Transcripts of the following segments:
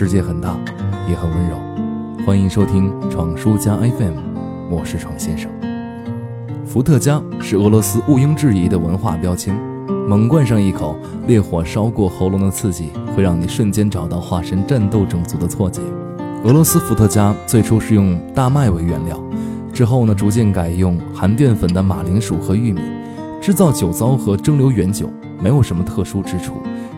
世界很大，也很温柔。欢迎收听闯书家 FM，我是闯先生。伏特加是俄罗斯毋庸置疑的文化标签，猛灌上一口，烈火烧过喉咙的刺激，会让你瞬间找到化身战斗种族的错觉。俄罗斯伏特加最初是用大麦为原料，之后呢，逐渐改用含淀粉的马铃薯和玉米。制造酒糟和蒸馏原酒没有什么特殊之处，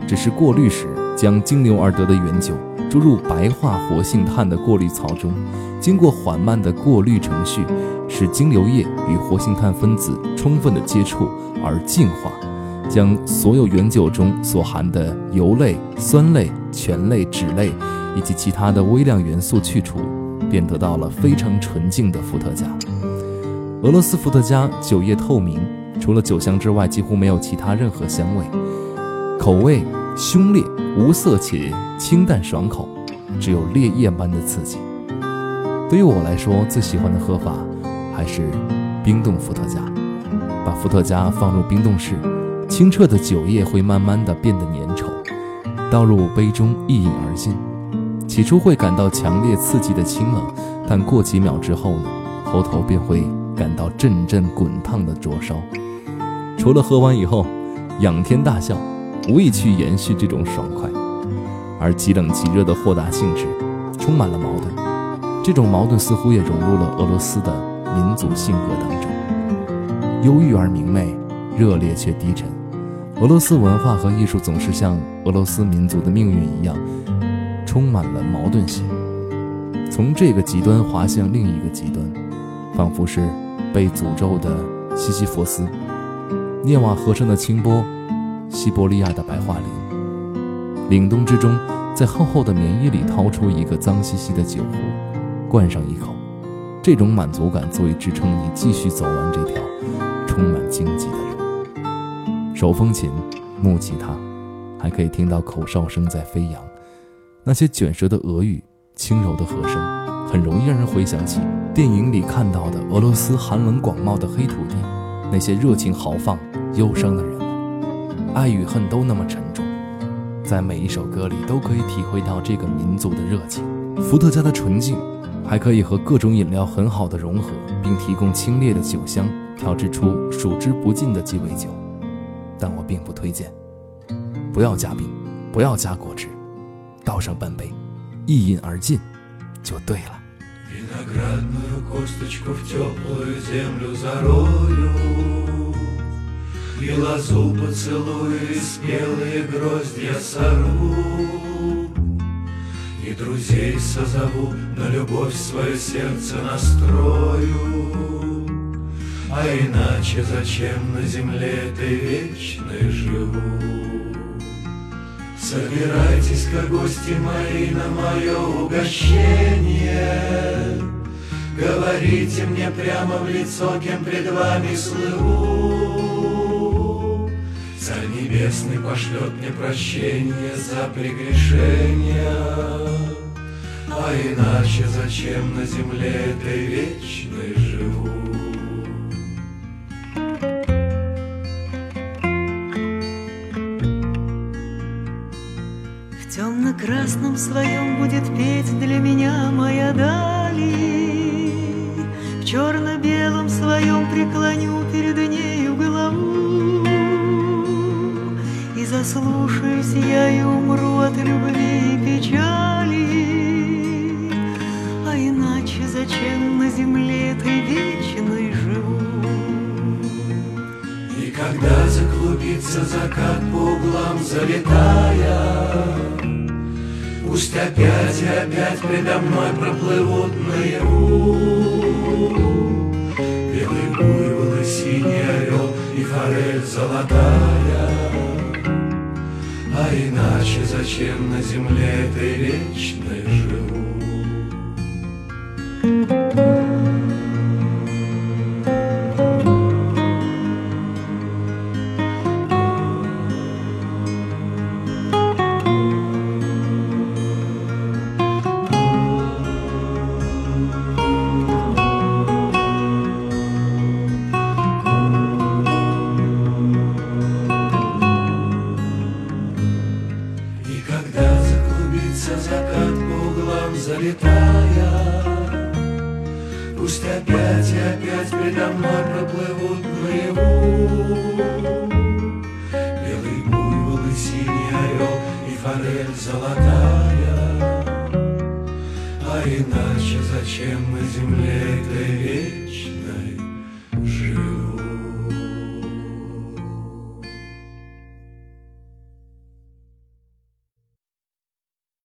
只是过滤时将精馏而得的原酒注入白化活性炭的过滤槽中，经过缓慢的过滤程序，使精馏液与活性炭分子充分的接触而净化，将所有原酒中所含的油类、酸类、醛类、酯类以及其他的微量元素去除，便得到了非常纯净的伏特加。俄罗斯伏特加酒液透明。除了酒香之外，几乎没有其他任何香味，口味凶烈、无色且清淡爽口，只有烈焰般的刺激。对于我来说，最喜欢的喝法还是冰冻伏特加。把伏特加放入冰冻室，清澈的酒液会慢慢的变得粘稠，倒入杯中一饮而尽。起初会感到强烈刺激的清冷，但过几秒之后呢，喉头便会感到阵阵滚烫的灼烧。除了喝完以后仰天大笑，无意去延续这种爽快，而极冷极热的豁达性质，充满了矛盾。这种矛盾似乎也融入了俄罗斯的民族性格当中，忧郁而明媚，热烈却低沉。俄罗斯文化和艺术总是像俄罗斯民族的命运一样，充满了矛盾性，从这个极端滑向另一个极端，仿佛是被诅咒的西西弗斯。涅瓦河上的清波，西伯利亚的白桦林，凛冬之中，在厚厚的棉衣里掏出一个脏兮兮的酒壶，灌上一口，这种满足感足以支撑你继续走完这条充满荆棘的路。手风琴，木吉他，还可以听到口哨声在飞扬，那些卷舌的俄语，轻柔的和声，很容易让人回想起电影里看到的俄罗斯寒冷广袤的黑土地。那些热情豪放、忧伤的人，爱与恨都那么沉重，在每一首歌里都可以体会到这个民族的热情。伏特加的纯净，还可以和各种饮料很好的融合，并提供清冽的酒香，调制出数之不尽的鸡尾酒。但我并不推荐，不要加冰，不要加果汁，倒上半杯，一饮而尽，就对了。Виноградную косточку в теплую землю зарою И лозу поцелую, и спелые гроздья сорву И друзей созову, на любовь свое сердце настрою. А иначе зачем на земле этой вечной живу? Собирайтесь-ка, гости мои, на мое угощение. Говорите мне прямо в лицо, кем пред вами слыву Царь Небесный пошлет мне прощение за прегрешения А иначе зачем на земле этой вечной живу? темно-красном своем будет петь для меня моя дали. В черно-белом своем преклоню И заслушаюсь я и умру от любви и печали. А иначе зачем на земле этой вечной живу? И когда заклубится закат по углам залетая, Пусть опять и опять предо мной проплывут наяву Белый буйвол и синий орел и форель золотая иначе зачем на земле этой вечной живу? Длится закат по углам залетая Пусть опять и опять передо мной проплывут наяву. Белый буйвол и синий орел и форель золотая. А иначе зачем на земле вечной